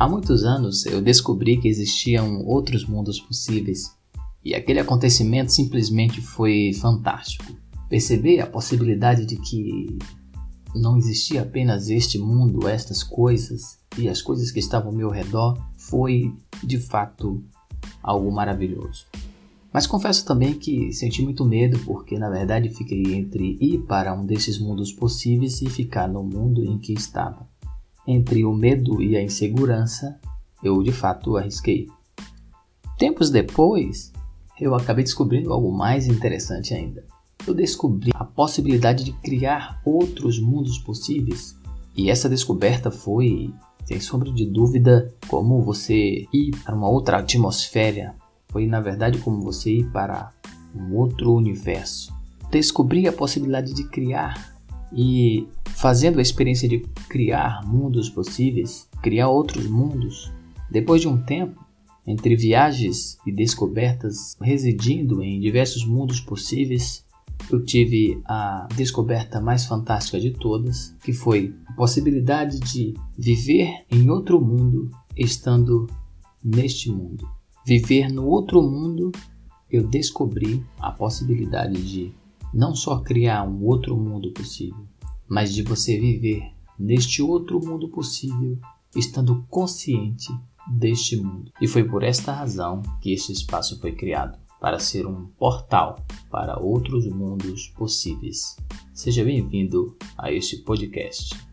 Há muitos anos eu descobri que existiam outros mundos possíveis e aquele acontecimento simplesmente foi fantástico. Perceber a possibilidade de que não existia apenas este mundo, estas coisas e as coisas que estavam ao meu redor foi de fato algo maravilhoso. Mas confesso também que senti muito medo porque na verdade fiquei entre ir para um desses mundos possíveis e ficar no mundo em que estava. Entre o medo e a insegurança, eu de fato arrisquei. Tempos depois, eu acabei descobrindo algo mais interessante ainda. Eu descobri a possibilidade de criar outros mundos possíveis. E essa descoberta foi, sem sombra de dúvida, como você ir para uma outra atmosfera. Foi, na verdade, como você ir para um outro universo. Descobri a possibilidade de criar e fazendo a experiência de criar mundos possíveis, criar outros mundos, depois de um tempo, entre viagens e descobertas, residindo em diversos mundos possíveis, eu tive a descoberta mais fantástica de todas, que foi a possibilidade de viver em outro mundo estando neste mundo. Viver no outro mundo, eu descobri a possibilidade de não só criar um outro mundo possível, mas de você viver neste outro mundo possível, estando consciente deste mundo. E foi por esta razão que este espaço foi criado para ser um portal para outros mundos possíveis. Seja bem-vindo a este podcast.